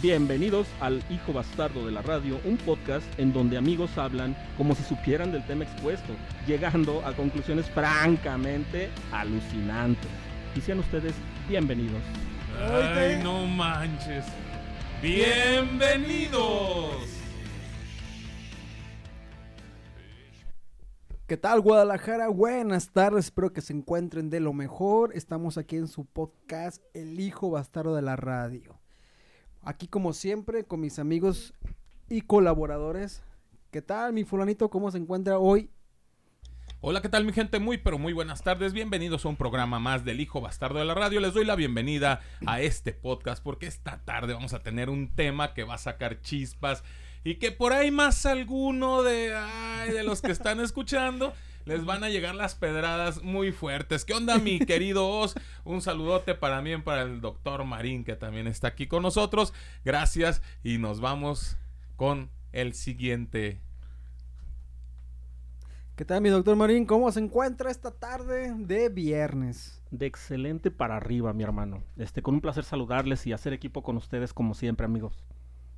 Bienvenidos al Hijo Bastardo de la Radio, un podcast en donde amigos hablan como si supieran del tema expuesto, llegando a conclusiones francamente alucinantes. Y sean ustedes bienvenidos. Ay, no manches. Bienvenidos. ¿Qué tal Guadalajara? Buenas tardes, espero que se encuentren de lo mejor. Estamos aquí en su podcast El hijo bastardo de la radio. Aquí como siempre con mis amigos y colaboradores. ¿Qué tal mi fulanito? ¿Cómo se encuentra hoy? Hola, ¿qué tal mi gente? Muy, pero muy buenas tardes. Bienvenidos a un programa más del Hijo Bastardo de la Radio. Les doy la bienvenida a este podcast porque esta tarde vamos a tener un tema que va a sacar chispas y que por ahí más alguno de, de los que están escuchando les van a llegar las pedradas muy fuertes. ¿Qué onda, mi querido Oz? Un saludote para mí y para el doctor Marín, que también está aquí con nosotros. Gracias y nos vamos con el siguiente. ¿Qué tal mi doctor Marín? ¿Cómo se encuentra esta tarde de viernes? De excelente para arriba, mi hermano. Este, con un placer saludarles y hacer equipo con ustedes como siempre, amigos.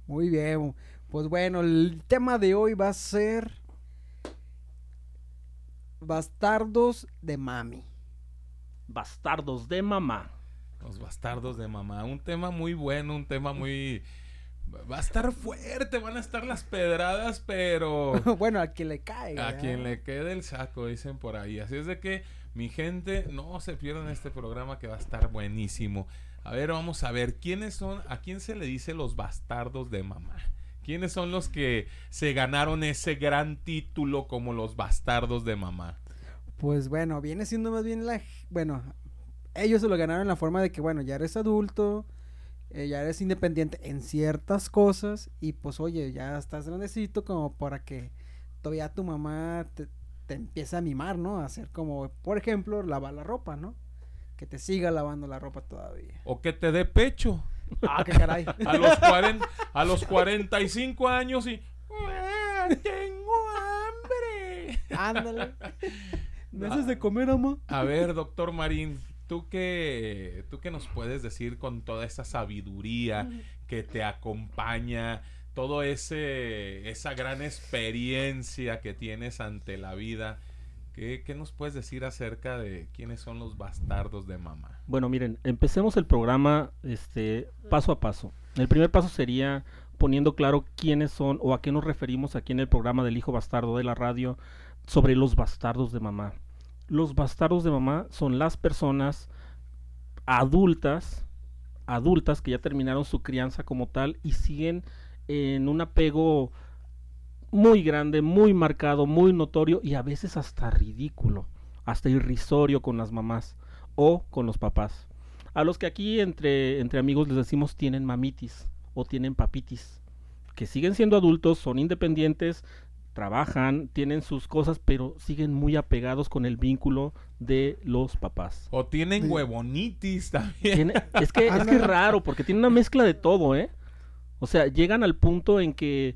Muy bien. Pues bueno, el tema de hoy va a ser bastardos de mami. Bastardos de mamá. Los bastardos de mamá. Un tema muy bueno, un tema muy... Va a estar fuerte, van a estar las pedradas, pero... bueno, a quien le cae. A quien le quede el saco, dicen por ahí. Así es de que, mi gente, no se pierdan este programa que va a estar buenísimo. A ver, vamos a ver, ¿quiénes son, a quién se le dice los bastardos de mamá? ¿Quiénes son los que se ganaron ese gran título como los bastardos de mamá? Pues bueno, viene siendo más bien la... Bueno, ellos se lo ganaron en la forma de que, bueno, ya eres adulto, eh, ya eres independiente en ciertas cosas y pues oye, ya estás grandecito como para que todavía tu mamá te, te empiece a mimar, ¿no? A hacer como, por ejemplo, lavar la ropa, ¿no? Que te siga lavando la ropa todavía. O que te dé pecho. Ah, qué caray. A los, 40, a los 45 años y... "Ah, Tengo hambre. Ándale. ¿Me haces de comer, ama? A ver, doctor Marín, ¿tú qué, ¿tú qué nos puedes decir con toda esa sabiduría que te acompaña? Todo ese esa gran experiencia que tienes ante la vida. ¿Qué, nos puedes decir acerca de quiénes son los bastardos de mamá? Bueno, miren, empecemos el programa este, paso a paso. El primer paso sería poniendo claro quiénes son o a qué nos referimos aquí en el programa del Hijo Bastardo de la radio sobre los bastardos de mamá. Los bastardos de mamá son las personas adultas, adultas que ya terminaron su crianza como tal y siguen en un apego muy grande, muy marcado, muy notorio y a veces hasta ridículo, hasta irrisorio con las mamás o con los papás. A los que aquí entre, entre amigos les decimos tienen mamitis o tienen papitis, que siguen siendo adultos, son independientes, trabajan, tienen sus cosas, pero siguen muy apegados con el vínculo de los papás. O tienen Sí. huevonitis también. Tiene- es que es que es raro, porque tiene una mezcla de todo, ¿eh? O sea, llegan al punto en que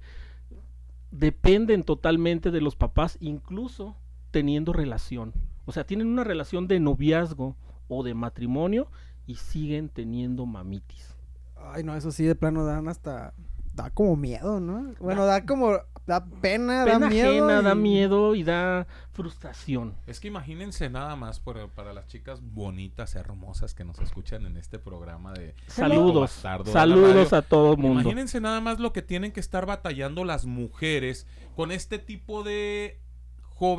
dependen totalmente de los papás, incluso teniendo relación. O sea, tienen una relación de noviazgo o de matrimonio y siguen teniendo mamitis. Ay, no, eso sí de plano dan hasta... Da como miedo, ¿no? Bueno, da como... Da pena, Pena da miedo. ajena, da y- miedo y da frustración. Es que imagínense nada más por- para las chicas bonitas, hermosas que nos escuchan en este programa de Saludos, saludos a todo el mundo. Imagínense nada más lo que tienen que estar batallando las mujeres con este tipo de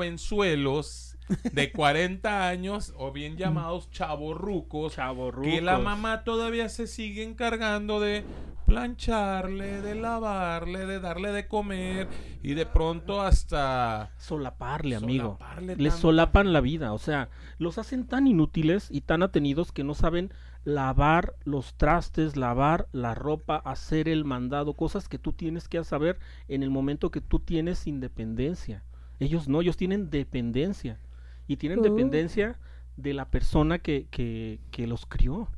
jovenzuelos de 40 años o bien llamados chavorrucos Chavorrucos. que la mamá todavía se sigue encargando de plancharle, de lavarle, de darle de comer y de pronto hasta Solaparle, amigo. Solaparle Les solapan la vida. O sea, los hacen tan inútiles y tan atenidos que no saben lavar los trastes, lavar la ropa, hacer el mandado, cosas que tú tienes que saber en el momento que tú tienes independencia. Ellos no, ellos tienen dependencia. Y tienen dependencia de la persona que, que, que los crió.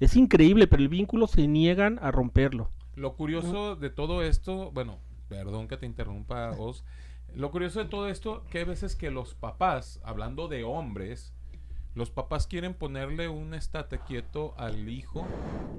Es increíble, pero el vínculo se niegan a romperlo. Lo curioso de todo esto, bueno, perdón que te interrumpa, Os. Lo curioso de todo esto, que hay veces que los papás, hablando de hombres, los papás quieren ponerle un estate quieto al hijo,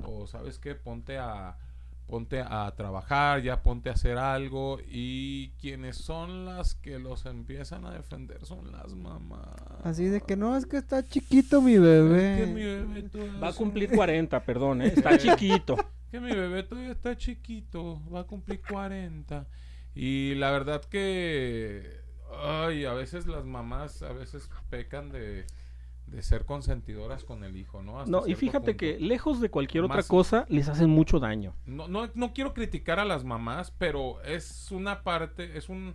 o sabes qué, ponte a ponte a trabajar, ya ponte a hacer algo, y quienes son las que los empiezan a defender son las mamás. Así de que no, es que está chiquito mi bebé. Es que mi bebé todavía Va a es cumplir un- 40, perdón, ¿eh? está chiquito. que mi bebé todavía está chiquito, va a cumplir 40. Y la verdad que, ay, a veces las mamás a veces pecan de, de ser consentidoras con el hijo, ¿no? Hasta No, y fíjate punto. que lejos de cualquier otra cosa, les hacen mucho daño. No, no, no quiero criticar a las mamás, pero es una parte, es un,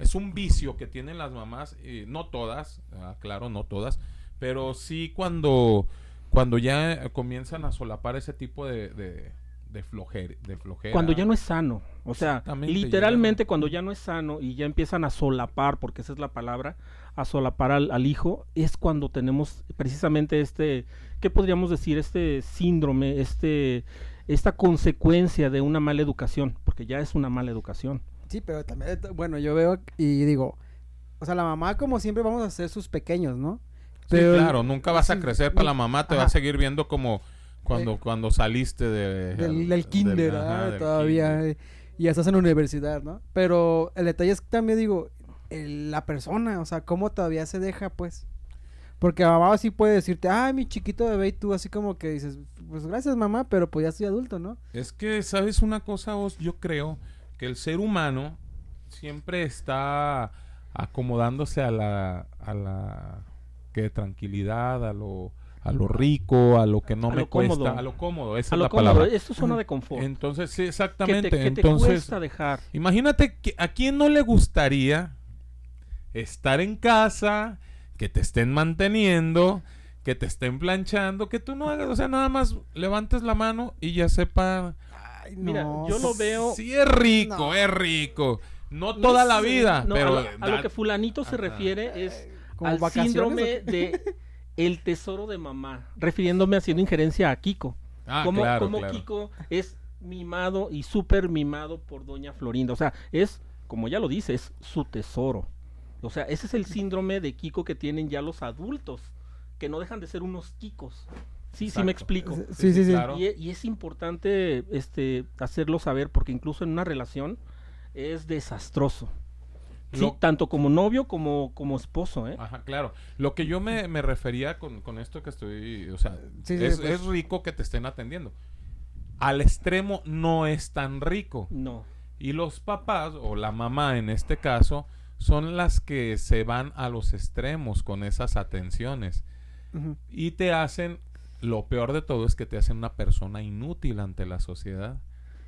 es un vicio que tienen las mamás, y no todas, ah, claro, no todas, pero sí cuando, cuando ya comienzan a solapar ese tipo de, de, de, flojer- de flojera. Cuando ya no es sano. O sea, literalmente ya- cuando ya no es sano y ya empiezan a solapar, porque esa es la palabra, a solapar al, al hijo, es cuando tenemos precisamente este, ¿qué podríamos decir? Este síndrome, este, esta consecuencia de una mala educación, porque ya es una mala educación. Sí, pero también, bueno, yo veo y digo, o sea, la mamá como siempre vamos a ser sus pequeños, ¿no? Sí, claro, nunca vas a sí, crecer para la mamá, te va a seguir viendo como cuando, Eh, cuando saliste de, del, del kinder, ajá, ah, del todavía, kinder. eh, y ya estás en la universidad, ¿no? Pero el detalle es que también digo, el- la persona, o sea, cómo todavía se deja, pues. Porque mamá sí puede decirte, ay, mi chiquito bebé, y tú así como que dices, pues gracias mamá, pero pues ya soy adulto, ¿no? Es que, ¿sabes una cosa vos? Yo creo que el ser humano siempre está acomodándose a la, a la que tranquilidad, a lo, a lo rico, a lo que no A me cuesta, cómodo. a lo cómodo, esa A es lo la cómodo, palabra. esto es zona de confort. Entonces, sí, exactamente. te, que te Entonces, cuesta dejar. Imagínate que a quién no le gustaría estar en casa, que te estén manteniendo, que te estén planchando, que tú no hagas, o sea, nada más levantes la mano y ya sepa. Ay, Mira, no, yo lo veo- Sí es rico, No. es rico. No No toda la vida, no, pero a, lo, a lo da- que fulanito se Ajá. refiere es ¿Como al vacaciones síndrome de el tesoro de mamá, refiriéndome haciendo injerencia a Kiko. Ah, como claro, como claro. Kiko es mimado y súper mimado por doña Florinda. O sea, es, como ya lo dice, es su tesoro. O sea, ese es el síndrome de Kiko que tienen ya los adultos, que no dejan de ser unos Kikos. Sí, sí me explico. Sí, sí, sí. claro. Y, y es importante este, hacerlo saber porque incluso en una relación es desastroso. Sí, Lo- tanto como novio como, como esposo, ¿eh? Ajá, claro. Lo que yo me, me refería con, con esto que estoy, o sea, Sí, sí, es, pues. es rico que te estén atendiendo. Al extremo no es tan rico. No. Y los papás, o la mamá en este caso, son las que se van a los extremos con esas atenciones. Y te hacen, lo peor de todo es que te hacen una persona inútil ante la sociedad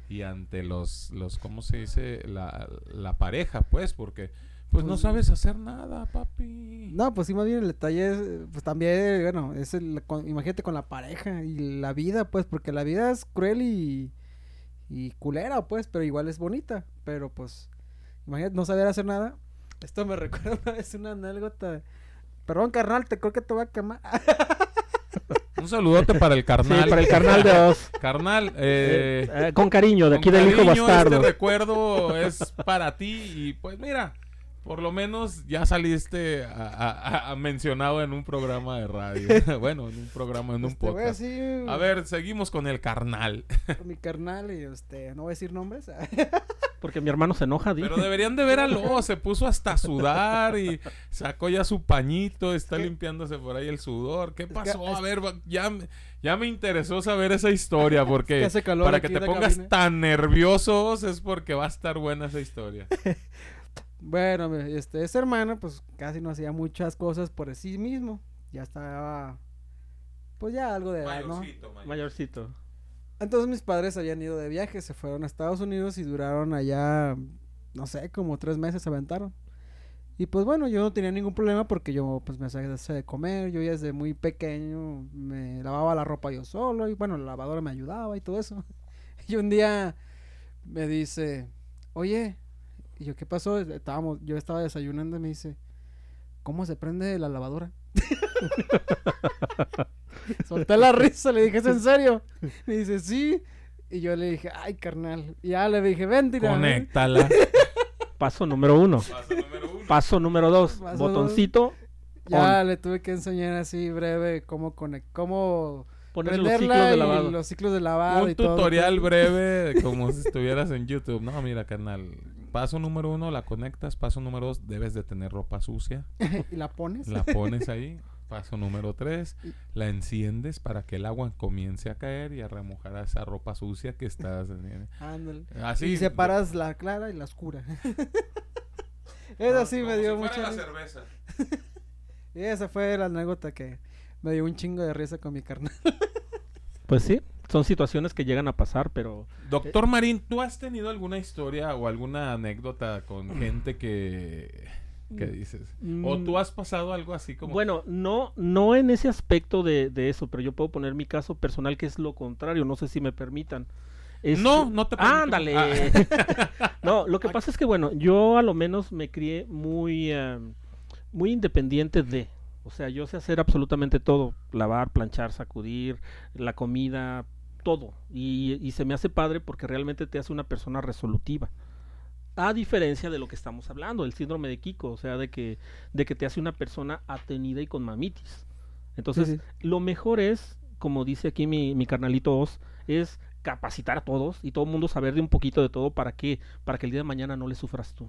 y ante los, los ¿cómo se dice? La, la pareja, pues, porque pues no Pues- sabes hacer nada, papi. No, pues sí, más bien el detalle es, pues también, bueno, es el, con- imagínate con la pareja y la vida, pues, porque la vida es cruel y, y culera, pues, pero igual es bonita, pero pues, imagínate no saber hacer nada. Esto me recuerda una vez una anécdota. Perdón, carnal, te creo que te voy a quemar. Un saludote para el Sí, carnal. para el carnal de Oz. Carnal, eh, Eh, eh, con cariño, de aquí del hijo bastardo. Este recuerdo es para ti y pues mira, por lo menos ya saliste a, a- a- mencionado en un programa de radio. bueno, en un programa, en un Este, voy a podcast. decir, A ver, seguimos con el carnal. mi carnal y este, no voy a decir nombres. Porque mi hermano se enoja. Pero deberían de ver a Lo, se puso hasta a sudar y sacó ya su pañito, está limpiándose por ahí el sudor. ¿Qué pasó? es- A ver, ya, me- ya me interesó saber esa historia porque que para que te pongas tan nerviosos es porque va a estar buena esa historia. Bueno, me- este, ese hermano, pues casi no hacía muchas cosas por sí mismo. Ya estaba, pues ya algo de edad, ¿no? Mayorcito, mayor. Mayorcito. Entonces mis padres habían ido de viaje, se fueron a Estados Unidos y duraron allá, no sé, como tres meses se aventaron. Y pues bueno, yo no tenía ningún problema porque yo pues me hacía de comer, yo ya desde muy pequeño me lavaba la ropa yo solo y bueno, la lavadora me ayudaba y todo eso. Y un día me dice, oye, y yo, ¿qué pasó? Estábamos, yo estaba desayunando y me dice, ¿cómo se prende la lavadora? Solté la risa, le dije, ¿es en serio? Me dice, sí. Y yo le dije, ay, carnal. Y ya le dije, ven, tira. ven". Conéctala. Paso número uno. Paso número uno. Paso número dos. Paso botoncito. Ya le tuve que enseñar así breve cómo conect cómo Poner los ciclos de lavado. los ciclos de lavado Un y todo. tutorial breve, como si estuvieras en YouTube. No, mira, carnal. Paso número uno, la conectas. Paso número dos, debes de tener ropa sucia. y la pones. La pones ahí. Paso número tres, la enciendes para que el agua comience a caer y a remojar a esa ropa sucia que estás... Ándale. Así. y separas la clara y la oscura. Eso sí me dio mucha risa. cerveza. Y esa fue la anécdota que me dio un chingo de risa con mi carnal. Pues sí, son situaciones que llegan a pasar, pero Doctor Marín, ¿tú has tenido alguna historia o alguna anécdota con gente que... ¿Qué dices? ¿O Mm. tú has pasado algo así como... bueno, no, no en ese aspecto de, de eso, pero yo puedo poner mi caso personal que es lo contrario, no sé si me permitan. Es- No, no te permito. Ándale. Ah. no, lo que pasa es que bueno, yo a lo menos me crié muy, eh, muy independiente de, o sea, yo sé hacer absolutamente todo, lavar, planchar, sacudir, la comida, todo, y, y se me hace padre porque realmente te hace una persona resolutiva. A diferencia de lo que estamos hablando, el síndrome de Kiko, o sea, de que, de que te hace una persona atenida y con mamitis. Entonces, Sí, lo mejor es, como dice aquí mi, mi carnalito Oz, es capacitar a todos y todo el mundo saber de un poquito de todo para que, para que el día de mañana no le sufras tú.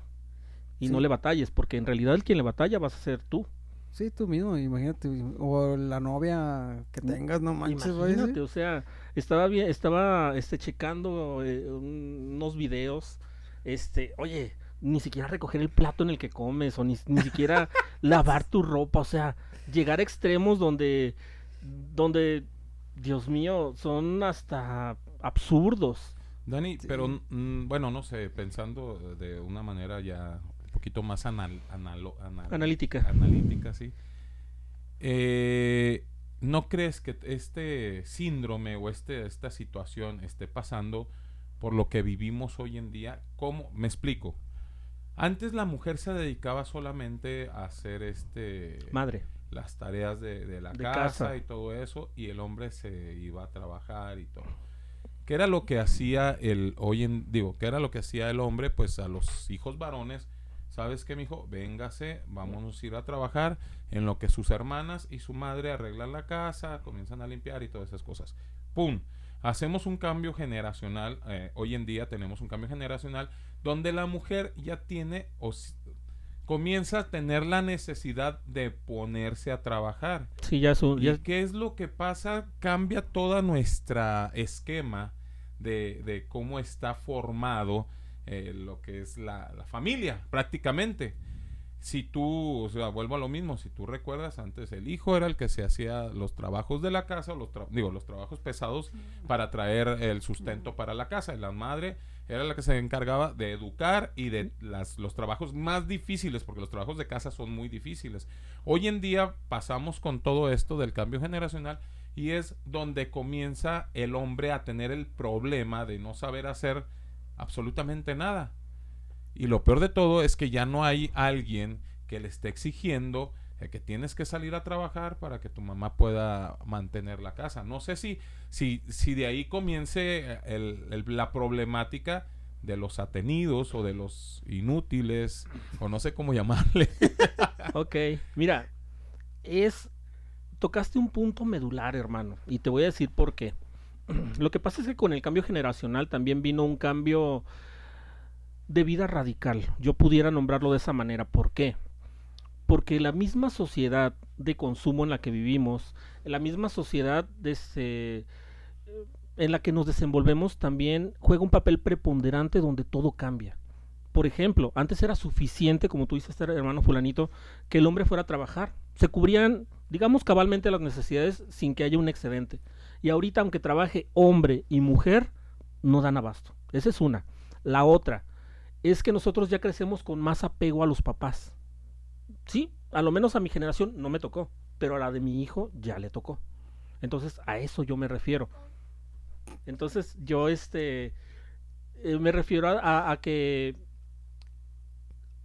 Y no le batalles, porque en realidad el quien le batalla vas a ser tú. Sí, tú mismo, imagínate. O la novia que tengas, no manches. Imagínate, ¿sí? o sea, estaba bien, estaba este checando eh, un- unos videos, este, oye, ni siquiera recoger el plato en el que comes, o ni, ni siquiera lavar tu ropa, o sea, llegar a extremos donde, donde, Dios mío, son hasta absurdos. Dani, Sí. pero mm, bueno, no sé, pensando de una manera ya poquito más anal, analo- anal- Analítica. analítica, sí. Eh, ¿No crees que este síndrome o este, esta situación esté pasando por lo que vivimos hoy en día? ¿Cómo? Me explico. Antes la mujer se dedicaba solamente a hacer este Madre. las tareas de, de la De casa, casa. y todo eso, y el hombre se iba a trabajar y todo. ¿Qué era lo que hacía el hoy en digo, qué era lo que hacía el hombre? Pues a los hijos varones, ¿sabes qué, mijo? Véngase, vámonos a ir a trabajar en lo que sus hermanas y su madre arreglan la casa, comienzan a limpiar y todas esas cosas. ¡Pum! Hacemos un cambio generacional, eh, hoy en día tenemos un cambio generacional donde la mujer ya tiene o comienza a tener la necesidad de ponerse a trabajar. Sí, ya es un... ¿Y qué es lo que pasa? Cambia toda nuestra esquema de, de cómo está formado eh, lo que es la, la familia, prácticamente. Si tú, o sea, vuelvo a lo mismo, si tú recuerdas, antes el hijo era el que se hacía los trabajos de la casa, los tra- digo, los trabajos pesados para traer el sustento para la casa. Y la madre era la que se encargaba de educar y de las, los trabajos más difíciles, porque los trabajos de casa son muy difíciles. Hoy en día pasamos con todo esto del cambio generacional y es donde comienza el hombre a tener el problema de no saber hacer absolutamente nada. Y lo peor de todo es que ya no hay alguien que le esté exigiendo que tienes que salir a trabajar para que tu mamá pueda mantener la casa. No sé si, si, si de ahí comience eh, el- la problemática de los atenidos o de los inútiles o no sé cómo llamarle. Ok, mira, es tocaste un punto medular, hermano, y te voy a decir por qué. Lo que pasa es que con el cambio generacional también vino un cambio de vida radical. Yo pudiera nombrarlo de esa manera. ¿Por qué? Porque la misma sociedad de consumo en la que vivimos, la misma sociedad en la que nos desenvolvemos también juega un papel preponderante donde todo cambia. Por ejemplo, antes era suficiente, como tú dices, hermano fulanito, que el hombre fuera a trabajar. Se cubrían, digamos, cabalmente las necesidades sin que haya un excedente. Y ahorita, aunque trabaje hombre y mujer, no dan abasto. Esa es una. La otra es que nosotros ya crecemos con más apego a los papás. Sí, a lo menos a mi generación no me tocó, pero a la de mi hijo ya le tocó. Entonces, a eso yo me refiero. Entonces, yo este eh, me refiero a, que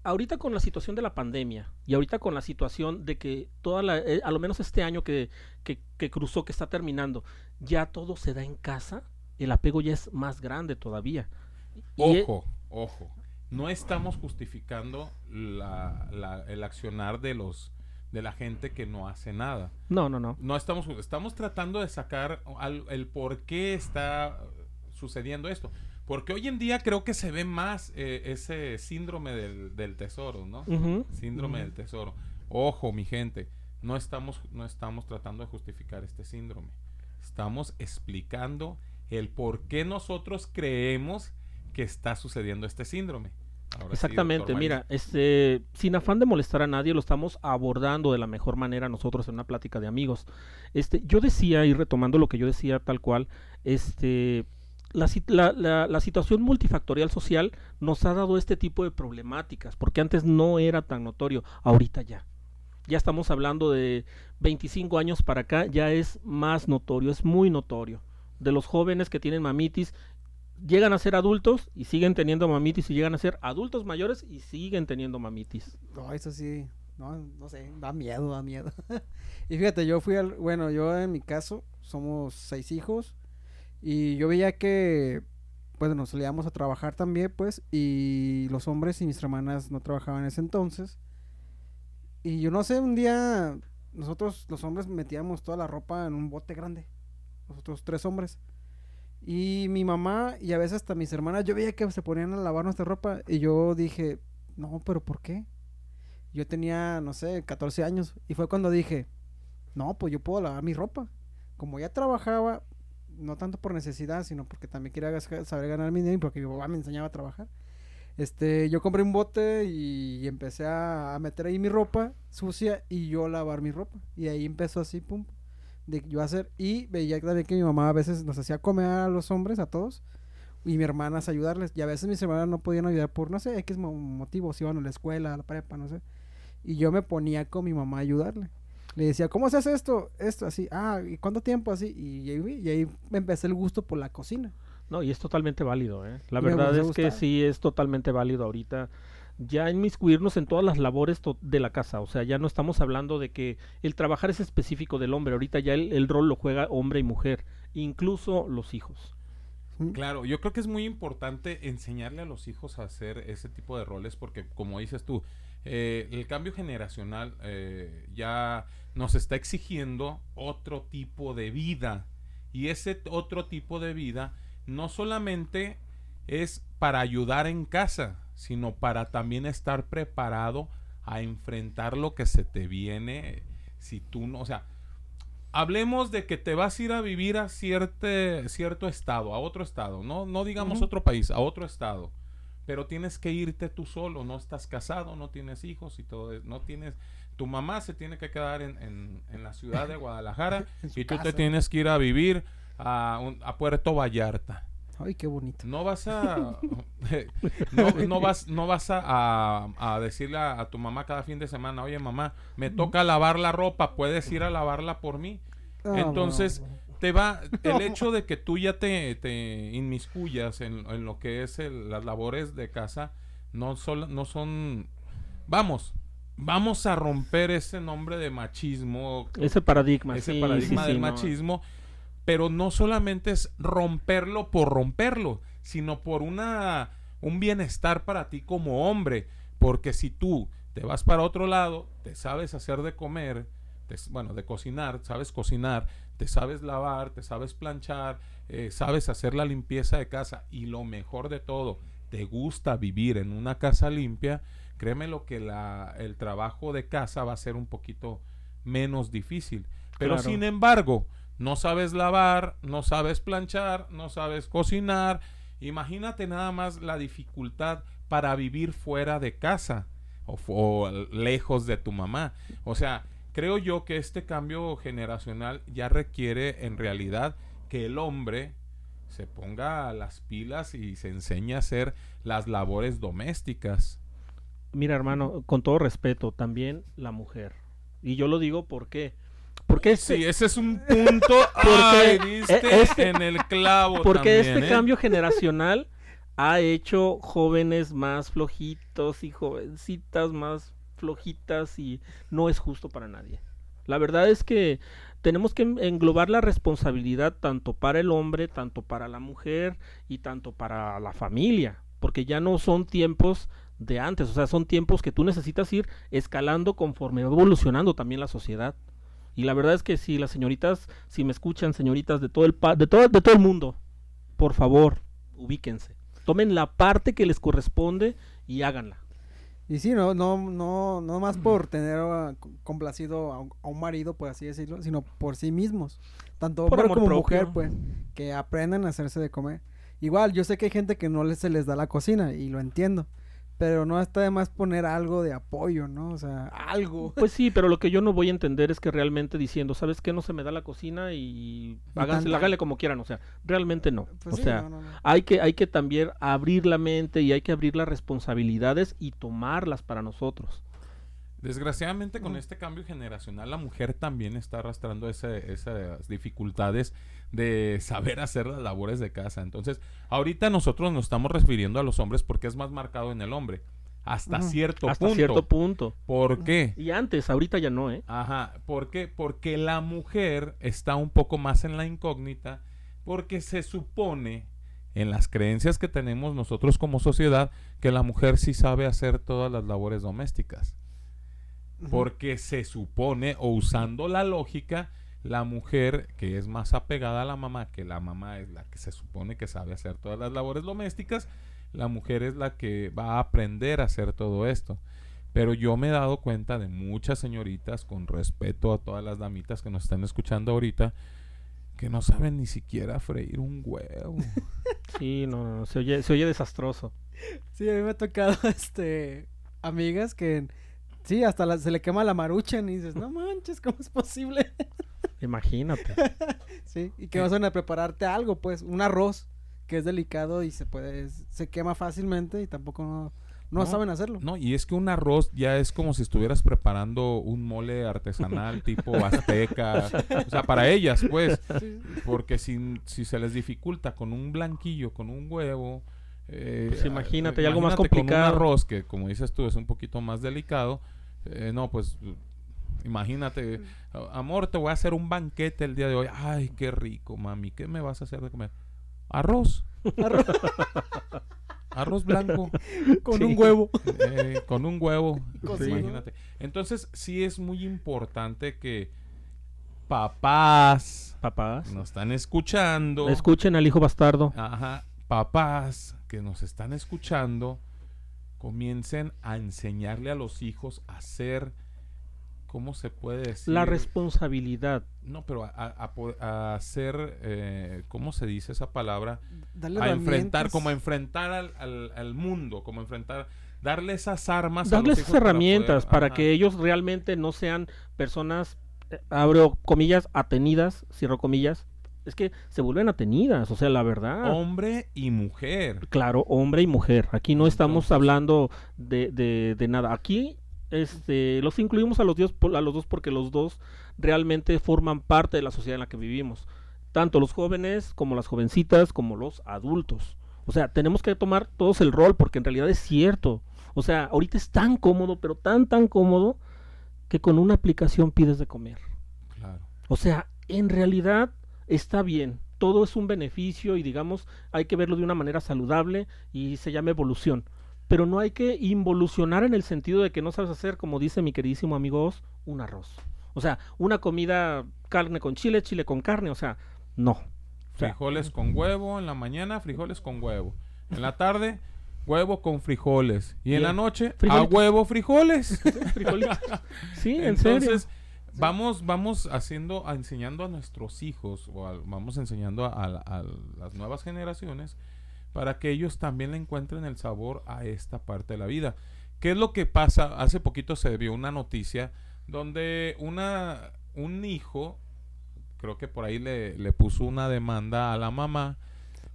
ahorita con la situación de la pandemia y ahorita con la situación de que toda la, eh, a lo menos este año que, que, cruzó, que está terminando, ya todo se da en casa, el apego ya es más grande todavía. Ojo, ojo, no estamos justificando la, la, el accionar de los de la gente que no hace nada. No, no, no. No estamos estamos tratando de sacar el por qué está sucediendo esto. Porque hoy en día creo que se ve más eh, ese síndrome del, tesoro, ¿no? Síndrome del tesoro. Ojo, mi gente, no estamos, no estamos tratando de justificar este síndrome. Estamos explicando el por qué nosotros creemos que está sucediendo este síndrome. Exactamente, mira, este, sin afán de molestar a nadie, lo estamos abordando de la mejor manera nosotros en una plática de amigos. Este, yo decía, y retomando lo que yo decía tal cual, este, la, la, situación multifactorial social nos ha dado este tipo de problemáticas, porque antes no era tan notorio, ahorita ya. Ya estamos hablando de 25 años para acá, ya es más notorio, es muy notorio. De los jóvenes que tienen mamitis, llegan a ser adultos y siguen teniendo mamitis, y llegan a ser adultos mayores y siguen teniendo mamitis. No, eso sí, no, no sé, da miedo, da miedo. y fíjate, yo fui al, bueno, yo en mi caso, somos seis hijos y yo veía que, pues nos salíamos a trabajar también, pues, y los hombres y mis hermanas no trabajaban en ese entonces. Y yo no sé, un día nosotros los hombres metíamos toda la ropa en un bote grande. Nosotros tres hombres. Y mi mamá y a veces hasta mis hermanas, yo veía que se ponían a lavar nuestra ropa y yo dije, no, pero ¿por qué? Yo tenía, no sé, 14 años y fue cuando dije, no, pues yo puedo lavar mi ropa. Como ya trabajaba, no tanto por necesidad, sino porque también quería saber ganar mi dinero y porque mi papá me enseñaba a trabajar. Este, yo compré un bote y empecé a, meter ahí mi ropa sucia y yo lavar mi ropa. Y ahí empezó así, pum, de yo hacer. Y veía también que mi mamá a veces nos hacía comer a los hombres, a todos, y mi hermanas ayudarles. Y a veces mis hermanas no podían ayudar por, no sé, X motivos, iban a la escuela, a la prepa, no sé. Y yo me ponía con mi mamá a ayudarle le decía, ¿cómo se hace esto? Esto, así. Ah, ¿y cuánto tiempo así? Y, y, ahí me empecé el gusto por la cocina. No, y es totalmente válido, ¿eh? La verdad es que sí es totalmente válido ahorita ya inmiscuirnos en todas las labores de la casa. O sea, ya no estamos hablando de que el trabajar es específico del hombre. Ahorita ya el, el rol lo juega hombre y mujer, incluso los hijos. Claro, yo creo que es muy importante enseñarle a los hijos a hacer ese tipo de roles porque, como dices tú, eh, el cambio generacional eh, ya nos está exigiendo otro tipo de vida. Y ese otro tipo de vida no solamente es para ayudar en casa, sino para también estar preparado a enfrentar lo que se te viene si tú no, o sea, hablemos de que te vas a ir a vivir a cierto estado, a otro estado, no, no digamos otro país, a otro estado pero tienes que irte tú solo, no estás casado, no tienes hijos y todo, no tienes, tu mamá se tiene que quedar en, en, la ciudad de Guadalajara y tú te tienes que ir a vivir a, a Puerto Vallarta. Ay, qué bonito. No vas a. no, vas, no vas a, a, decirle a, tu mamá cada fin de semana, oye mamá, me toca lavar la ropa, puedes ir a lavarla por mí. Entonces, te va, el hecho de que tú ya te, te inmiscuyas en, en, lo que es las labores de casa, no, son no son, vamos, vamos a romper ese nombre de machismo. Ese paradigma. Ese paradigma del machismo. Pero no solamente es romperlo por romperlo, sino por una, un bienestar para ti como hombre. Porque si tú te vas para otro lado, te sabes hacer de comer, bueno, de cocinar, sabes cocinar, te sabes lavar, te sabes planchar, eh, sabes hacer la limpieza de casa y lo mejor de todo, te gusta vivir en una casa limpia, créeme lo que la, el trabajo de casa va a ser un poquito menos difícil. Pero sin embargo, no sabes lavar, no sabes planchar, no sabes cocinar. Imagínate nada más la dificultad para vivir fuera de casa o, o lejos de tu mamá. O sea, creo yo que este cambio generacional ya requiere en realidad que el hombre se ponga las pilas y se enseñe a hacer las labores domésticas. Mira, hermano, con todo respeto, también la mujer. Y yo lo digo porque porque este, Sí, ese es un punto. Porque, eh, este- en el clavo. porque también, este ¿eh? cambio generacional ha hecho jóvenes más flojitos y jovencitas más flojitas y no es justo para nadie. La verdad es que tenemos que en- englobar la responsabilidad tanto para el hombre, tanto para la mujer y tanto para la familia, porque ya no son tiempos de antes, o sea, son tiempos que tú necesitas ir escalando conforme va evolucionando también la sociedad. Y la verdad es que si las señoritas, si me escuchan, señoritas de todo el pa- de todo de todo el mundo, por favor, ubíquense. Tomen la parte que les corresponde y háganla. Y sí, no, no, no, no más por tener c- complacido a un, a un marido, por así decirlo, sino por sí mismos. Tanto Por hombre como propio. mujer, pues, que aprendan a hacerse de comer. Igual, yo sé que hay gente que no les, se les da la cocina, y lo entiendo. Pero no está de más poner algo de apoyo, ¿no? O sea, algo. Pues sí, pero lo que yo no voy a entender es que realmente diciendo, ¿sabes qué? No se me da la cocina y háganse, háganle como quieran, o sea, realmente no. Pues o sí, sea, no, no, no. hay que hay que también abrir la mente y hay que abrir las responsabilidades y tomarlas para nosotros. Desgraciadamente con Mm. este cambio generacional la mujer también está arrastrando ese- esas dificultades de saber hacer las labores de casa. Entonces, ahorita nosotros nos estamos refiriendo a los hombres porque es más marcado en el hombre. Hasta cierto Hasta punto. cierto punto. ¿Por qué? Y antes, ahorita ya no, ¿eh? Ajá, ¿por qué? Porque la mujer está un poco más en la incógnita porque se supone en las creencias que tenemos nosotros como sociedad que la mujer sí sabe hacer todas las labores domésticas. Porque se supone, o usando la lógica, la mujer que es más apegada a la mamá, que la mamá es la que se supone que sabe hacer todas las labores domésticas, la mujer es la que va a aprender a hacer todo esto. Pero yo me he dado cuenta de muchas señoritas, con respeto a todas las damitas que nos están escuchando ahorita, que no saben ni siquiera freír un huevo. Sí, no, no, no, se oye, se oye desastroso. Sí, a mí me ha tocado, este, amigas que, sí, hasta la- se le quema la maruchan y dices, no manches, ¿cómo es posible? Imagínate. sí, y que vas a prepararte algo, pues, un arroz, que es delicado y se puede, se quema fácilmente y tampoco no, no No, saben hacerlo. No, y es que un arroz ya es como si estuvieras preparando un mole artesanal tipo azteca. o sea, para ellas, pues. Sí, Porque si, si se les dificulta con un blanquillo, con un huevo. eh, Pues imagínate, hay algo más imagínate con complicado. un arroz que, como dices tú, es un poquito más delicado. eh, no, pues. Imagínate, "A- amor, te voy a hacer un banquete el día de hoy. Ay, qué rico, mami. ¿Qué me vas a hacer de comer? Arroz. arroz Arroz blanco. con Sí. un huevo. Eh, con un huevo. Imagínate. Entonces, sí es muy importante que papás Papás, nos están escuchando. escuchen al hijo bastardo. Ajá, papás que nos están escuchando comiencen a enseñarle a los hijos a hacer, ¿cómo se puede decir? La responsabilidad. no, pero a, hacer, eh, ¿cómo se dice esa palabra? Darle a enfrentar, como a enfrentar al, al- al mundo, como enfrentar, darle esas armas. los esas para herramientas poder- para que ellos realmente no sean personas, eh, abro comillas, atenidas, cierro comillas. Es que se vuelven atenidas, o sea, la verdad. Hombre y mujer. Claro, hombre y mujer. Aquí no estamos hablando de, de- de nada. Aquí este, los incluimos a los, dios, a los dos porque los dos realmente forman parte de la sociedad en la que vivimos. Tanto los jóvenes como las jovencitas como los adultos. O sea, tenemos que tomar todos el rol porque en realidad es cierto. O sea, ahorita es tan cómodo, pero tan, tan cómodo que con una aplicación pides de comer. Claro. O sea, en realidad está bien. Todo es un beneficio y digamos, hay que verlo de una manera saludable y se llama evolución. Pero no hay que involucionar en el sentido de que no sabes hacer, como dice mi queridísimo amigo Oz, un arroz. O sea, una comida carne con chile, chile con carne, o sea, no. O sea, Frijoles con huevo en la mañana, frijoles con huevo. En la tarde, huevo con frijoles. Y en la noche, a huevo frijoles. frijolitos. sí, en serio. Entonces, vamos, vamos haciendo, a- enseñando a nuestros hijos, o vamos enseñando a las nuevas generaciones, para que ellos también le encuentren el sabor a esta parte de la vida. ¿Qué es lo que pasa? Hace poquito se vio una noticia donde una, un hijo, creo que por ahí le, le puso una demanda a la mamá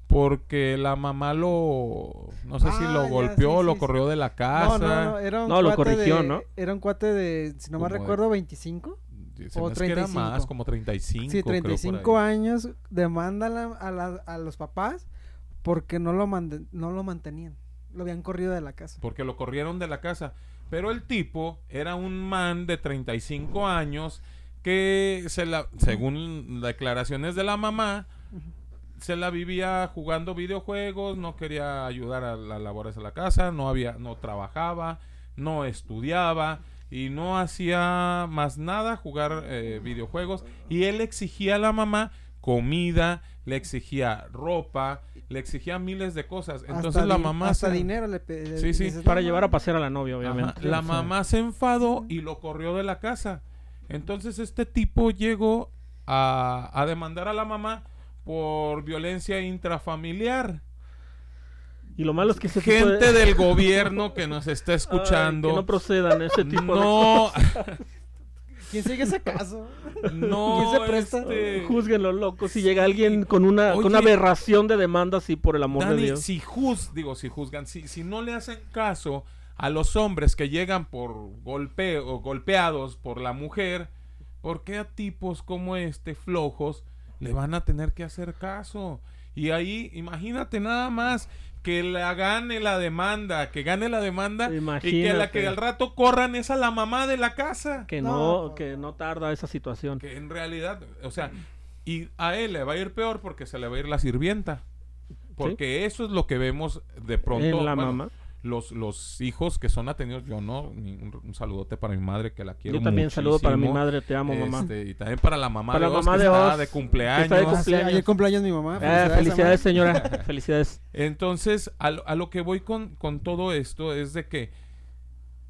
porque la mamá lo, no sé si Ah, lo ya, golpeó, sí, lo sí, corrió de la casa. no, no, era un No, lo cuate corrigió, de- ¿no? Era un cuate de, si no me recuerdo, 25. Se o me hace que era 35. más, como 35. Sí, creo, por 35 ahí. años demanda a, la- a, la- a los papás porque no lo, no lo mantenían. Lo habían corrido de la casa. Porque lo corrieron de la casa. Pero el tipo era un man de 35 años que, se la, según declaraciones de la mamá, se la vivía jugando videojuegos, no quería ayudar a las labores de la casa, no había, no trabajaba, no estudiaba y no hacía más nada jugar eh, videojuegos y él exigía a la mamá comida, le exigía ropa, le exigía miles de cosas. Entonces Hasta la mamá Hasta se- dinero le Sí, sí, Para "No, llevar a mames". pasear a la novia, Ajá, obviamente. La mamá se enfadó y lo corrió de la casa. Entonces este tipo llegó a, a demandar a la mamá por violencia intrafamiliar. Y lo malo es que ese tipo Gente de- del gobierno que nos está Ay, escuchando. que no procedan ese tipo no, ¿Quién sigue ese caso? no, ¿Quién se presta? este. Júzguenlo, loco. Si llega alguien con una, con una aberración de demanda así por el amor Dani, de Dios. si juz, digo, si juzgan, si, si no le hacen caso a los hombres que llegan por golpeo, golpeados por la mujer, ¿por qué a tipos como este, flojos, le van a tener que hacer caso? Y ahí, imagínate nada más que la gane la demanda, que gane la demanda y que la que al rato corran es a la mamá de la casa. Que No, que no tarda esa situación. Que en realidad, o sea, y a él le va a ir peor porque se le va a ir la sirvienta. Porque eso es lo que vemos de pronto. En la bueno, mamá. Los, los hijos que son atendidos, yo no, un, un saludote para mi madre que la quiero Yo también saludo para mi madre, te amo, mamá. Este, y también para la mamá Para de la Oz, mamá que de está de que cumpleaños. está de Ah, sí, cumpleaños. ayer cumpleaños mi mamá. Ah, felicidades, mamá. señora. felicidades. Entonces, a, lo- a lo que voy con, con todo esto es de que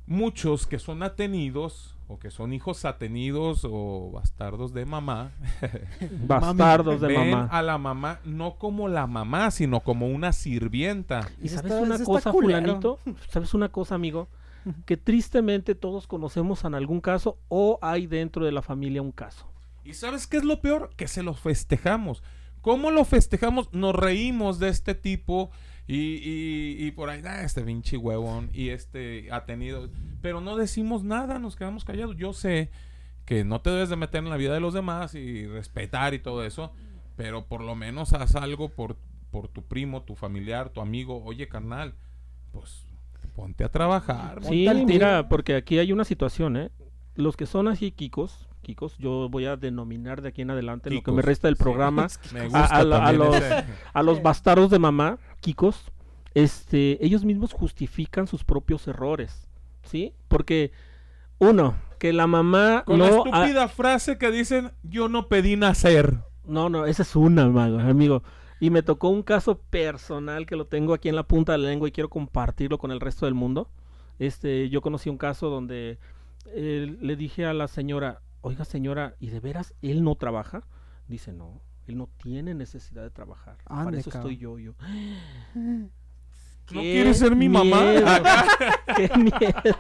muchos que son atenidos o que son hijos atenidos o bastardos de mamá, Bastardos de ven mamá. a la mamá no como la mamá, sino como una sirvienta. ¿Y sabes está- una cosa, culero. fulanito? ¿Sabes una cosa, amigo? Que tristemente todos conocemos en algún caso o hay dentro de la familia un caso. ¿Y sabes qué es lo peor? Que se los festejamos. ¿Cómo lo festejamos? Nos reímos de este tipo y, y- y por ahí, ah, este pinche huevón y este ha tenido... Pero no decimos nada, nos quedamos callados. Yo sé que no te debes de meter en la vida de los demás y respetar y todo eso, pero por lo menos haz algo por, por tu primo, tu familiar, tu amigo. Oye, carnal, pues ponte a trabajar. Sí, mira, porque aquí hay una situación, ¿eh? Los que son así kikos, kikos, yo voy a denominar de aquí en adelante lo que me resta del sí. programa, Me a, gusta a lo- a también los, ese- a los bastardos de mamá, kikos, este, ellos mismos justifican sus propios errores, ¿sí? Porque, uno, que la mamá Con no... la ha- estúpida frase que dicen, yo no pedí nacer. No, no, esa es una, amigo. Y me tocó un caso personal que lo tengo aquí en la punta de la lengua y quiero compartirlo con el resto del mundo. Este, yo conocí un caso donde eh, le dije a la señora, oiga señora, ¿y de veras él no trabaja? Dice, no, él no tiene necesidad de trabajar. Para Ande, eso estoy yo, yo. ¿No ¡Qué quieres ser mi mamá? ¡Qué miedo!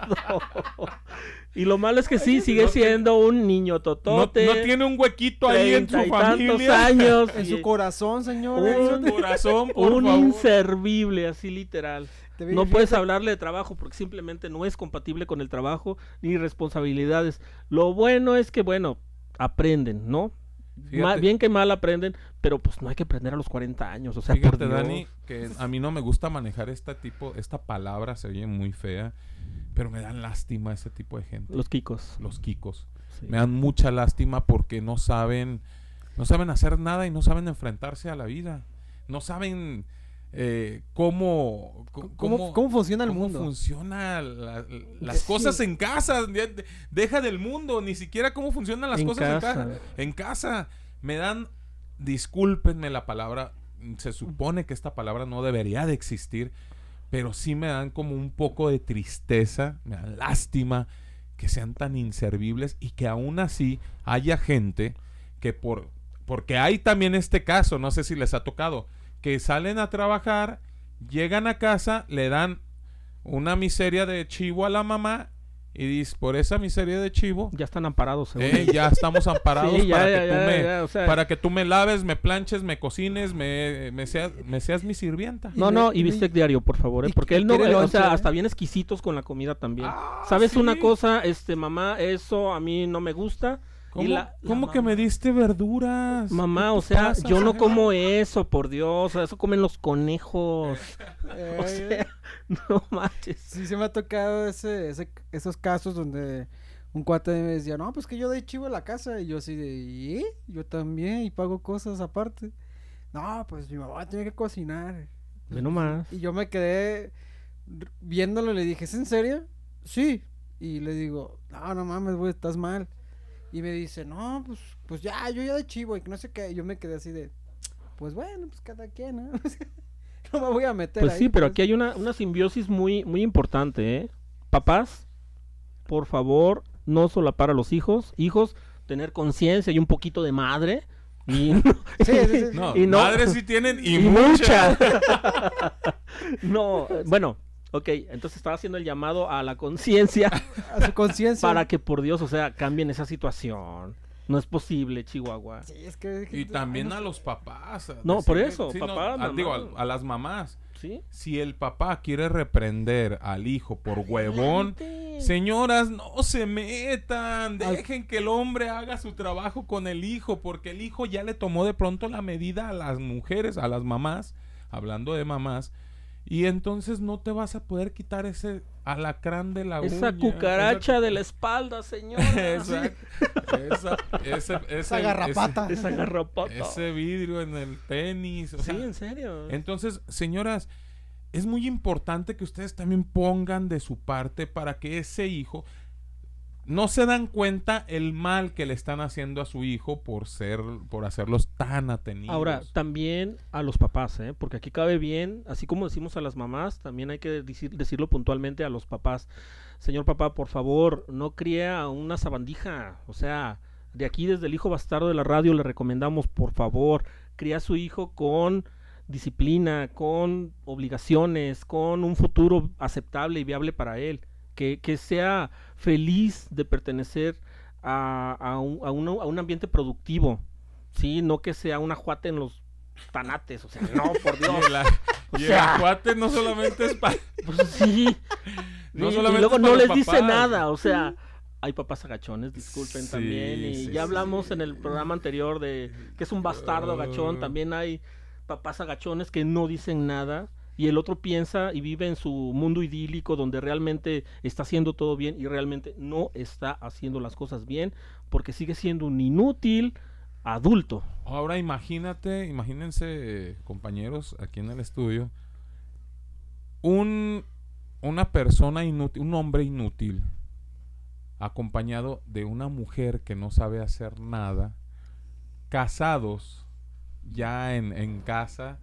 Y lo malo es que sí, sigue No tiene- siendo un niño totote. no tiene un huequito ahí en su y tantos familia. años. En su corazón, señor. Un- En su corazón, por un favor. inservible, así literal. No puedes hablarle de trabajo porque simplemente no es compatible con el trabajo ni responsabilidades. Lo bueno es que, bueno, aprenden, ¿no? Fíjate. Ma- bien que mal aprenden, pero pues no hay que aprender a los 40 años, o sea, por Fíjate, Dios. Dani, que a mí no me gusta manejar este tipo, esta palabra se oye muy fea, pero me dan lástima ese tipo de gente. Los kikos. Los kikos. sí. Me dan mucha lástima porque no saben, no saben hacer nada y no saben enfrentarse a la vida. No saben eh, cómo, ¿Cómo, cómo funciona el cómo mundo? funciona la- las Sí. cosas en casa. Deja del mundo, ni siquiera cómo funcionan las En cosas en casa. casa. En casa me dan, discúlpenme la palabra, se supone que esta palabra no debería de existir, pero sí me dan como un poco de tristeza, me dan lástima que sean tan inservibles y que aún así haya gente que por porque hay también este caso, no sé si les ha tocado, que salen a trabajar Llegan a casa, le dan una miseria de chivo a la mamá y dice, por esa miseria de chivo, Ya están amparados, según eh, ya estamos amparados Sí, para, ya, que tú ya, me, ya, o sea- para que tú me laves, me planches, me cocines, me, me, seas, me seas mi sirvienta. No, no, y bistec diario, por favor, ¿eh? porque él no, quiere eh, o sea, ¿eh? hasta bien exquisitos con la comida también. Ah, ¿Sabes sí. una cosa? Este, mamá, eso a mí no me gusta. ¿Cómo, la que me diste verduras? Mamá, ¿Qué o sea, pasa? yo no como eso, por Dios, o sea, eso comen los conejos. Eh, O sea, no manches. Sí, se me ha tocado ese, ese- esos casos donde un cuate me decía, no, pues que yo doy chivo a la casa. Y yo así de, ¿y? Yo también, y pago cosas aparte. No, pues mi mamá tiene que cocinar. Ve nomás. Y yo me quedé viéndolo y le dije, ¿es en serio? Sí. Y le digo, no, no mames, güey, estás mal. Y me dice, no, pues, pues ya, yo ya de chivo y que no sé qué. Y yo me quedé así de, pues bueno, pues cada quien, ¿no? no me voy a meter Pues ahí, sí, pero pues. aquí hay una, una simbiosis muy, muy importante, ¿eh? Papás, por favor, no solapar a los hijos. Hijos, tener conciencia y un poquito de madre. Y, Sí, sí, sí, sí. No, Y no- madres sí tienen y, y muchas. mucha. no, eh, bueno, ok, entonces estaba haciendo el llamado a la conciencia A su conciencia. para que por Dios, o sea, cambien esa situación. No es posible, Chihuahua. Sí, es que... Y también a los papás. a No, por eso, sí, no, papá, a- mamá. digo, a, a las mamás. ¿Sí? Si el papá quiere reprender al hijo por huevón, señoras, no se metan. Al- Dejen que el hombre haga su trabajo con el hijo, porque el hijo ya le tomó de pronto la medida a las mujeres, a las mamás, hablando de mamás. Y entonces no te vas a poder quitar ese alacrán de la Esa uña, cucaracha esa- de la espalda, señora. Exacto. Esa, ese, ese- Esa garrapata. Esa garrapata. Ese, vidrio en el tenis. o sea, Sí, en serio. entonces, señoras, es muy importante que ustedes también pongan de su parte para que ese hijo no se dan cuenta el mal que le están haciendo a su hijo por ser, por hacerlos tan atenidos. Ahora, también a los papás, ¿eh? porque aquí cabe bien, así como decimos a las mamás, también hay que decir- decirlo puntualmente a los papás. Señor papá, por favor, no críe a una sabandija. O sea, de aquí desde el hijo bastardo de la radio le recomendamos, por favor, cría a su hijo con disciplina, con obligaciones, con un futuro aceptable y viable para él. Que, que sea feliz de pertenecer a, a un, a un- a un ambiente productivo. Sí, no que sea un ajuate en los tanates, o sea, no, por Dios. Y, la- O y el sea- ajuate no solamente es para... Pues sí. No Sí, solamente y luego no les dice nada, o sea, hay papás agachones, disculpen Sí, también. Y sí, ya sí. hablamos en el programa anterior de que es un bastardo agachón, Ah. también hay papás agachones que no dicen nada. Y el otro piensa y vive en su mundo idílico donde realmente está haciendo todo bien y realmente no está haciendo las cosas bien porque sigue siendo un inútil adulto. Ahora imagínate, imagínense, eh, compañeros, aquí en el estudio, un, una persona inútil, un hombre inútil, acompañado de una mujer que no sabe hacer nada, casados, ya en, en casa.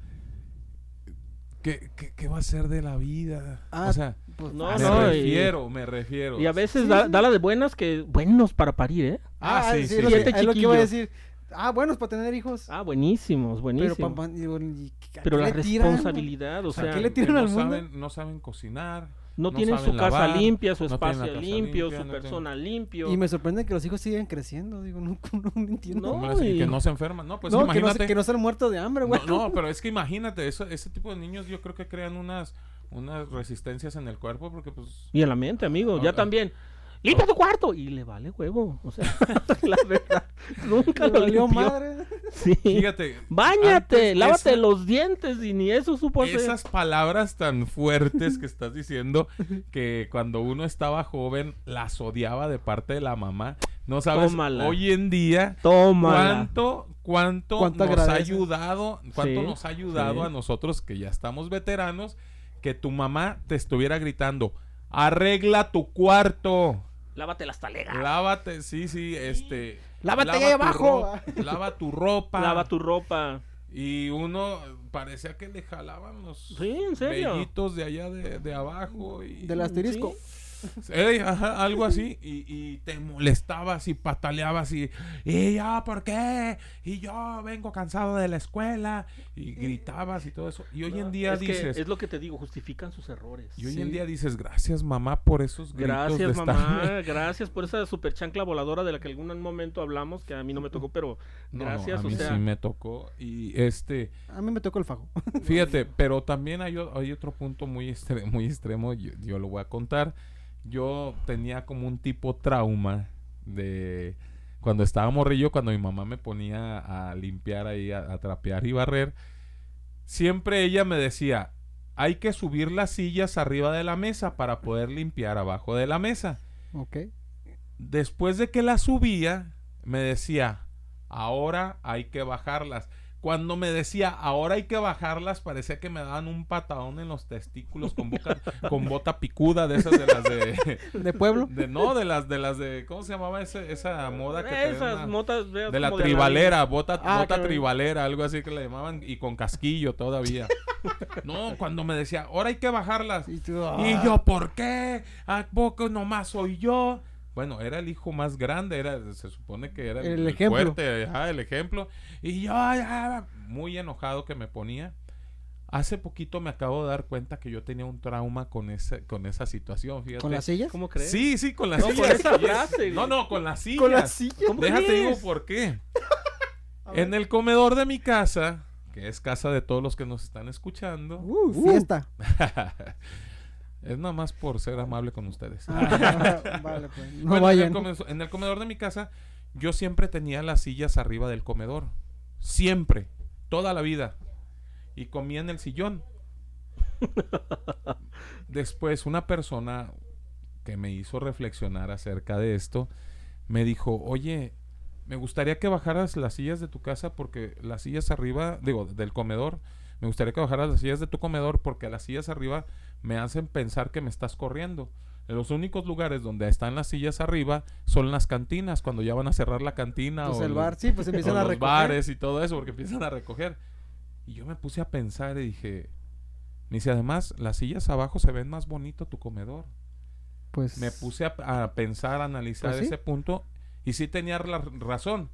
¿Qué, qué, qué va a ser de la vida? Ah, o sea, Pues, No, me no, y- refiero, me refiero. Y a veces Sí, da, sí. da la de buenas que buenos para parir, ¿eh? Ah, sí, sí, sí, es lo sí. que- lo que iba a decir. Ah, bueno, es para tener hijos. Ah, buenísimos, pero buenísimos. ¿y ¿a Pero qué la le tiran? responsabilidad, o sea, sea, ¿qué le que tiran no al mundo? saben, no saben cocinar. No, no tienen su casa lavar, limpia, su no espacio limpio, limpia, su no persona limpio. Y me sorprende que los hijos siguen creciendo. Digo, no, no, no entiendo. No. Y que no se enferman. No, pues no, que no, imagínate. se, que no se han muerto de hambre, güey. No, no, pero es que imagínate, eso, ese tipo de niños yo creo que crean unas, unas resistencias en el cuerpo porque pues... Y en la mente, amigo, ya también. ¡Limpia tu cuarto! Y le vale huevo. O sea, la verdad, nunca Le lo valió limpió. madre. Sí. Fíjate. Báñate, lávate esa- los dientes y ni eso supo hacer. Esas palabras tan fuertes que estás diciendo que cuando uno estaba joven las odiaba de parte de la mamá. No sabes, Tómala. hoy en día Tómala. cuánto, cuánto ¿Cuánto nos ha ayudado, cuánto Sí, nos ha ayudado sí. a nosotros que ya estamos veteranos, que tu mamá te estuviera gritando, arregla tu cuarto. Lávate las talegas. Lávate, sí, sí, este. Lávate lava ahí abajo. lava tu ropa. Lava tu ropa. Y uno parecía que le jalaban los Sí, en serio. vellitos de allá de, de abajo. Y, Del asterisco. Sí. Ey, ajá, algo así. Y, y te molestabas y pataleabas y, y ya, ¿por qué? Y yo vengo cansado de la escuela. Y gritabas y todo eso. Y hoy en día es que dices, es lo que te digo, justifican sus errores. y hoy en día dices, gracias mamá por esos gritos Gracias, de estar-". mamá. Gracias por esa super chancla voladora de la que algún momento hablamos, que a mí no me tocó, pero No, gracias. a o mí sea, sí me tocó. Y este, A mí me tocó el fajo. fíjate, pero también hay, o- hay otro punto muy, estre- muy extremo, yo, yo lo voy a contar. Yo tenía como un tipo trauma de cuando estaba morrillo, cuando mi mamá me ponía a limpiar ahí, a, a trapear y barrer. Siempre ella me decía, hay que subir las sillas arriba de la mesa para poder limpiar abajo de la mesa. ok. Después de que las subía, me decía, ahora hay que bajarlas. Cuando me decía, ahora hay que bajarlas, parecía que me daban un patadón en los testículos con, boca, con bota picuda de esas de las de, ¿De pueblo? de- No, de las de las de... ¿Cómo se llamaba ese- esa moda que esas una- motas de la tribalera, bota, Ah, bota tribalera, algo así que le llamaban, y con casquillo todavía. no, cuando me decía, ahora hay que bajarlas. Y tú, Y ah. yo, ¿por qué? ¿A poco nomás soy yo? Bueno, era el hijo más grande, era, se supone que era El ejemplo. fuerte, ajá, el ejemplo. Y yo, ya, muy enojado que me ponía. Hace poquito me acabo de dar cuenta que yo tenía un trauma con ese, con esa situación, fíjate. ¿Con las sillas? ¿Cómo crees? Sí, sí, con las No, con sillas. esa Y es- frase, No, no, con las sillas. Con las sillas. ¿Cómo Déjate digo por qué. En el comedor de mi casa, que es casa de todos los que nos están escuchando, Uh, fiesta. es nada más por ser amable con ustedes. Ah, vale, pues. No Bueno, vayan. En el, come- en el comedor de mi casa, yo siempre tenía las sillas arriba del comedor. Siempre. Toda la vida. Y comía en el sillón. Después, una persona que me hizo reflexionar acerca de esto, me dijo, oye, me gustaría que bajaras las sillas de tu casa porque las sillas arriba, digo, del comedor, me gustaría que bajaras las sillas de tu comedor porque las sillas arriba me hacen pensar que me estás corriendo. En los únicos lugares donde están las sillas arriba son las cantinas, cuando ya van a cerrar la cantina Pues o, el los- bar, sí, pues empiezan a los recoger. bares y todo eso, porque empiezan a recoger. Y yo me puse a pensar y dije, me dice, además, las sillas abajo se ven más bonito tu comedor. Pues Me puse a, a pensar, a analizar Pues sí. ese punto y sí tenía la razón.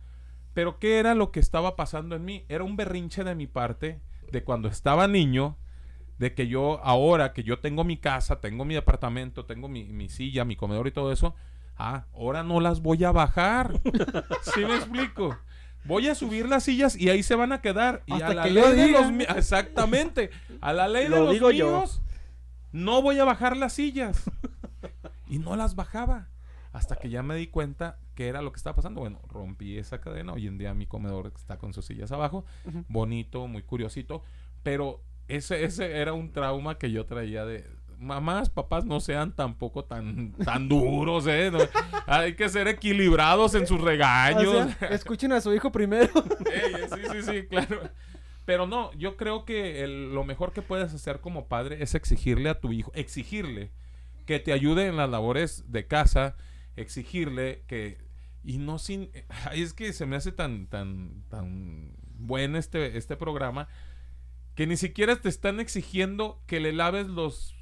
Pero ¿qué era lo que estaba pasando en mí? Era un berrinche de mi parte de cuando estaba niño, de que yo ahora que yo tengo mi casa, tengo mi departamento, tengo mi, mi silla, mi comedor y todo eso, ah, ahora no las voy a bajar. ¿Sí me explico? Voy a subir las sillas y ahí se van a quedar. Y Hasta a la que ley yo de los Exactamente. A la ley de Lo los digo yo. míos, no voy a bajar las sillas. Y no las bajaba. Hasta que ya me di cuenta que era lo que estaba pasando. Bueno, rompí esa cadena. Hoy en día mi comedor está con sus sillas abajo. Bonito, muy curiosito. Pero ese, ese era un trauma que yo traía de... Mamás, papás, no sean tampoco tan, tan duros, ¿eh? No, hay que ser equilibrados en sus O regaños. sea, escuchen a su hijo primero. Ey, sí, sí, sí, claro. Pero no, yo creo que el- lo mejor que puedes hacer como padre es exigirle a tu hijo, exigirle que te ayude en las labores de casa, exigirle que y no sin ay, es que se me hace tan tan tan bueno este este programa que ni siquiera te están exigiendo que le laves los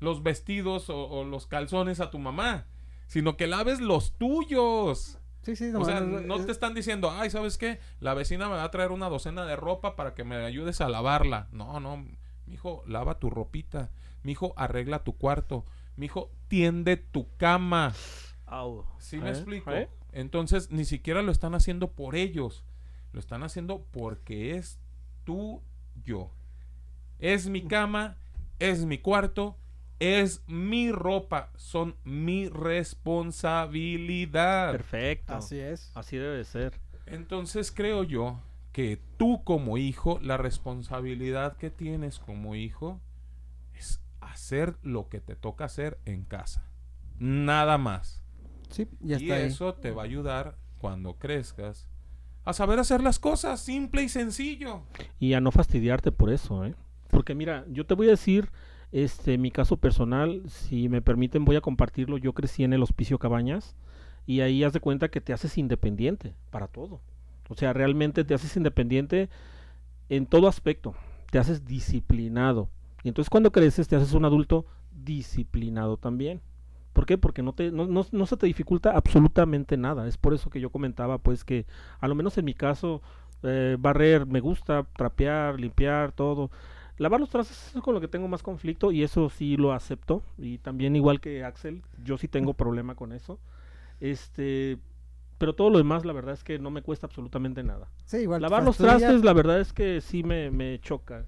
los vestidos o, o los calzones a tu mamá, sino que laves los tuyos. Sí, sí, O sea, no te están diciendo, ay, ¿sabes qué? La vecina me va a traer una docena de ropa para que me ayudes a lavarla. No, no, mijo, lava tu ropita. Mijo, arregla tu cuarto. Mijo, tiende tu cama. Au. ¿Sí me ¿Eh? explico? ¿Eh? Entonces, ni siquiera lo están haciendo por ellos. Lo están haciendo porque es tuyo. Es mi cama, es mi cuarto, es mi ropa. Son mi responsabilidad. Perfecto. Así es. Así debe de ser. Entonces creo yo que tú como hijo, la responsabilidad que tienes como hijo es hacer lo que te toca hacer en casa. Nada más. Sí, ya y está ahí. eso te va a ayudar cuando crezcas a saber hacer las cosas, simple y sencillo. Y a no fastidiarte por eso, ¿eh? Porque mira, yo te voy a decir, este, mi caso personal, si me permiten voy a compartirlo. Yo crecí en el Hospicio Cabañas y ahí haz de cuenta que te haces independiente para todo. O sea, realmente te haces independiente en todo aspecto. Te haces disciplinado. Y entonces cuando creces te haces un adulto disciplinado también. ¿Por qué? Porque no, te, no, no, no se te dificulta absolutamente nada. Es por eso que yo comentaba, pues que a lo menos en mi caso, eh, barrer me gusta, trapear, limpiar, todo. Lavar los trastes es con lo que tengo más conflicto y eso sí lo acepto. Y también igual que Axel, yo sí tengo problema con eso. Este, pero todo lo demás, la verdad es que no me cuesta absolutamente nada. Sí, igual. Lavar los trastes, la verdad es que sí me, me choca.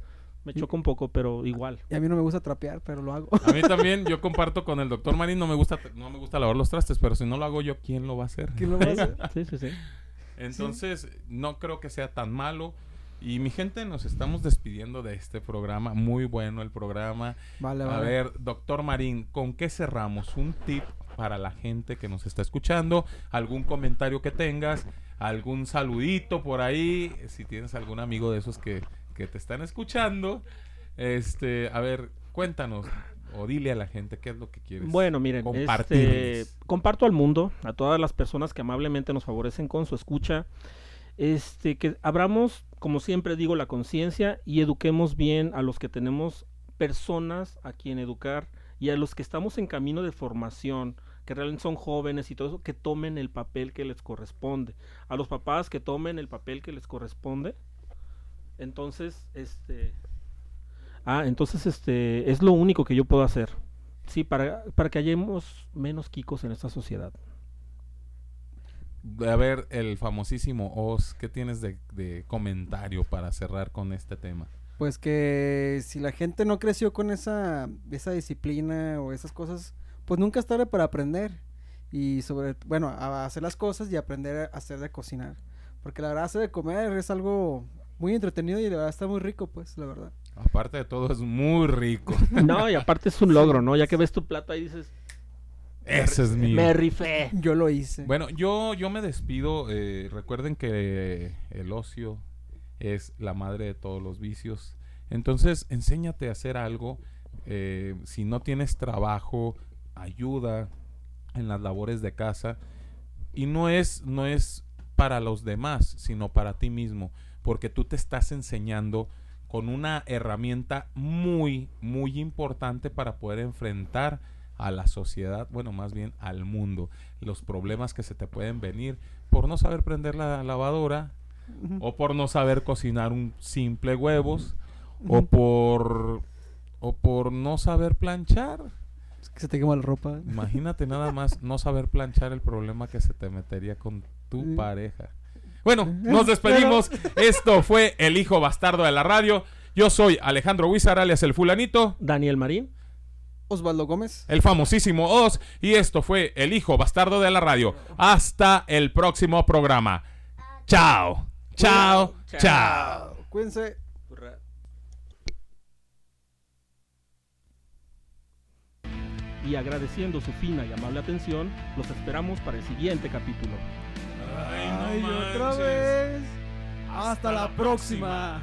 Me choca un poco, pero igual. Y a mí no me gusta trapear, pero lo hago. A mí también, yo comparto con el doctor Marín, no me gusta, no me gusta lavar los trastes, pero si no lo hago yo, ¿quién lo va a hacer? ¿Quién lo va a hacer? Sí, sí, sí. Entonces, no creo que sea tan malo. Y mi gente, nos estamos despidiendo de este programa. Muy bueno el programa. Vale, A vale. ver, doctor Marín, ¿con qué cerramos? Un tip para la gente que nos está escuchando, algún comentario que tengas, algún saludito por ahí, si tienes algún amigo de esos que, que te están escuchando. Este, a ver, cuéntanos o dile a la gente qué es lo que quieres. Bueno, miren, este, comparto al mundo, a todas las personas que amablemente nos favorecen con su escucha, este, que abramos, como siempre digo, la conciencia y eduquemos bien a los que tenemos personas a quien educar y a los que estamos en camino de formación, que realmente son jóvenes y todo eso, que tomen el papel que les corresponde. A los papás que tomen el papel que les corresponde. Entonces, este... Ah, entonces, este, es lo único que yo puedo hacer. Sí, para, para que hayamos menos kikos en esta sociedad. A ver, el famosísimo Oz, ¿qué tienes de, de comentario para cerrar con este tema? Pues que si la gente no creció con esa, esa disciplina o esas cosas, pues nunca es tarde para aprender. Y sobre, bueno, a hacer las cosas y aprender a hacer de cocinar. Porque la verdad, hacer de comer es algo muy entretenido y la verdad está muy rico, pues, la verdad. Aparte de todo, es muy rico. No, y aparte es un logro, ¿no? Ya que ves tu plato ahí dices, Ese es mío. me rifé. Yo lo hice. Bueno, yo, yo me despido. eh, recuerden que el ocio es la madre de todos los vicios. Entonces, enséñate a hacer algo. eh, si no tienes trabajo, ayuda en las labores de casa. Y no es, no es para los demás, sino para ti mismo. Porque tú te estás enseñando con una herramienta muy, muy importante para poder enfrentar a la sociedad, bueno, más bien al mundo, los problemas que se te pueden venir por no saber prender la lavadora o por no saber cocinar un simple huevos o por o por no saber planchar. Es que se te quema la ropa. Imagínate nada más no saber planchar el problema que se te metería con tu pareja. Bueno, nos despedimos. Esto fue El Hijo Bastardo de la Radio. Yo soy Alejandro Huizar, alias el fulanito, Daniel Marín. Osvaldo Gómez. el famosísimo Oz, y esto fue El Hijo Bastardo de la Radio. Hasta el próximo programa. Chao. Chao. Chao. Cuídense. Y agradeciendo su fina y amable atención, los esperamos para el siguiente capítulo. Ay, otra vez. Hasta, la próxima.